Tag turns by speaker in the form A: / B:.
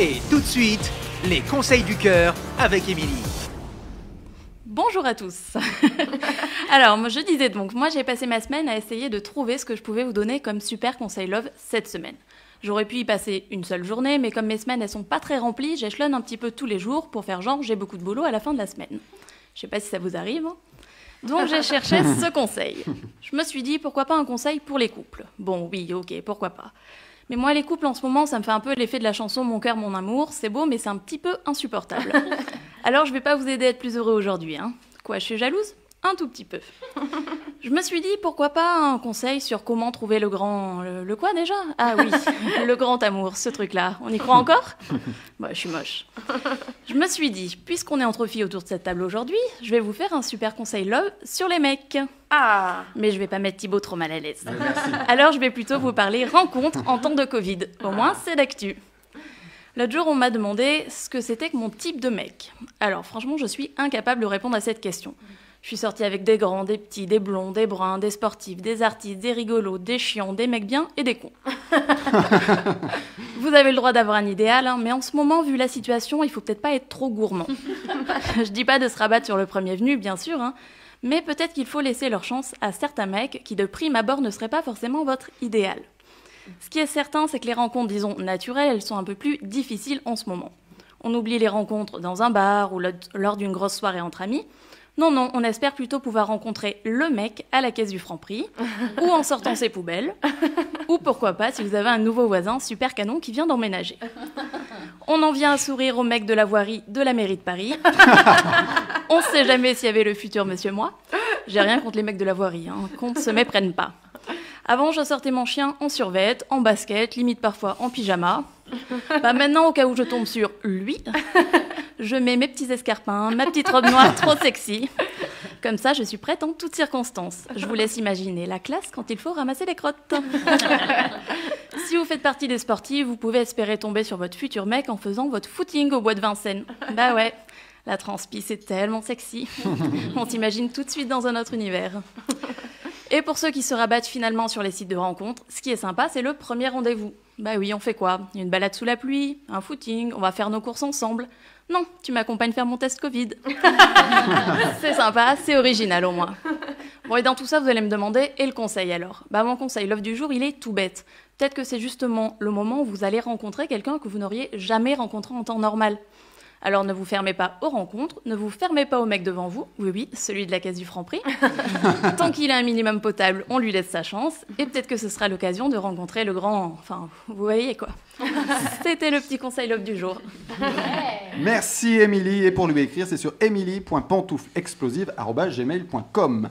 A: Et tout de suite, les conseils du cœur avec Émilie.
B: Bonjour à tous. Alors, je disais donc, moi j'ai passé ma semaine à essayer de trouver ce que je pouvais vous donner comme super conseil love cette semaine. J'aurais pu y passer une seule journée, mais comme mes semaines elles sont pas très remplies, j'échelonne un petit peu tous les jours pour faire genre j'ai beaucoup de boulot à la fin de la semaine. Je sais pas si ça vous arrive. hein. Donc j'ai cherché ce conseil. Je me suis dit pourquoi pas un conseil pour les couples? Bon oui, ok, pourquoi pas. Mais moi les couples en ce moment, ça me fait un peu l'effet de la chanson Mon cœur, mon amour. C'est beau, mais c'est un petit peu insupportable. Alors je vais pas vous aider à être plus heureux aujourd'hui. Hein. Quoi, je suis jalouse? Un tout petit peu. Je me suis dit pourquoi pas un conseil sur comment trouver le grand. Le, le quoi déjà? Ah oui, le grand amour, ce truc-là. On y croit encore? Bah, je suis moche. Je me suis dit, puisqu'on est entre filles autour de cette table aujourd'hui, je vais vous faire un super conseil love sur les mecs.
C: Ah
B: Mais je vais pas mettre Thibaut trop mal à l'aise. Alors je vais plutôt vous parler rencontre en temps de Covid. Au moins, c'est d'actu. L'autre jour, on m'a demandé ce que c'était que mon type de mec. Alors franchement, je suis incapable de répondre à cette question. Je suis sortie avec des grands, des petits, des blonds, des bruns, des sportifs, des artistes, des rigolos, des chiants, des mecs bien et des cons. Vous avez le droit d'avoir un idéal, hein, mais en ce moment, vu la situation, il faut peut-être pas être trop gourmand. Je dis pas de se rabattre sur le premier venu, bien sûr, hein, mais peut-être qu'il faut laisser leur chance à certains mecs qui, de prime abord, ne seraient pas forcément votre idéal. Ce qui est certain, c'est que les rencontres, disons, naturelles, elles sont un peu plus difficiles en ce moment. On oublie les rencontres dans un bar ou lo- lors d'une grosse soirée entre amis. Non, non, on espère plutôt pouvoir rencontrer le mec à la caisse du Franprix, ou en sortant ses poubelles, ou pourquoi pas si vous avez un nouveau voisin super canon qui vient d'emménager. On en vient à sourire au mec de la voirie de la mairie de Paris. On sait jamais s'il y avait le futur monsieur moi. J'ai rien contre les mecs de la voirie, hein, ne se méprenne pas. Avant, je sortais mon chien en survette, en basket, limite parfois en pyjama. Bah maintenant, au cas où je tombe sur lui, je mets mes petits escarpins, ma petite robe noire trop sexy. Comme ça, je suis prête en toutes circonstances. Je vous laisse imaginer la classe quand il faut ramasser les crottes. si vous faites partie des sportifs, vous pouvez espérer tomber sur votre futur mec en faisant votre footing au bois de Vincennes. Bah ouais, la transpi, c'est tellement sexy. On s'imagine tout de suite dans un autre univers. Et pour ceux qui se rabattent finalement sur les sites de rencontres, ce qui est sympa, c'est le premier rendez-vous. Bah oui, on fait quoi? Une balade sous la pluie, un footing, on va faire nos courses ensemble. Non, tu m'accompagnes faire mon test Covid. c'est sympa, c'est original au moins. Bon, et dans tout ça, vous allez me demander, et le conseil alors? Bah mon conseil, l'offre du jour, il est tout bête. Peut-être que c'est justement le moment où vous allez rencontrer quelqu'un que vous n'auriez jamais rencontré en temps normal. Alors ne vous fermez pas aux rencontres, ne vous fermez pas au mec devant vous, oui oui, celui de la caisse du Franprix. Tant qu'il a un minimum potable, on lui laisse sa chance, et peut-être que ce sera l'occasion de rencontrer le grand... Enfin, vous voyez quoi. C'était le petit conseil love du jour.
D: Merci Émilie. Et pour lui écrire, c'est sur emily.pantouflexplosive.gmail.com.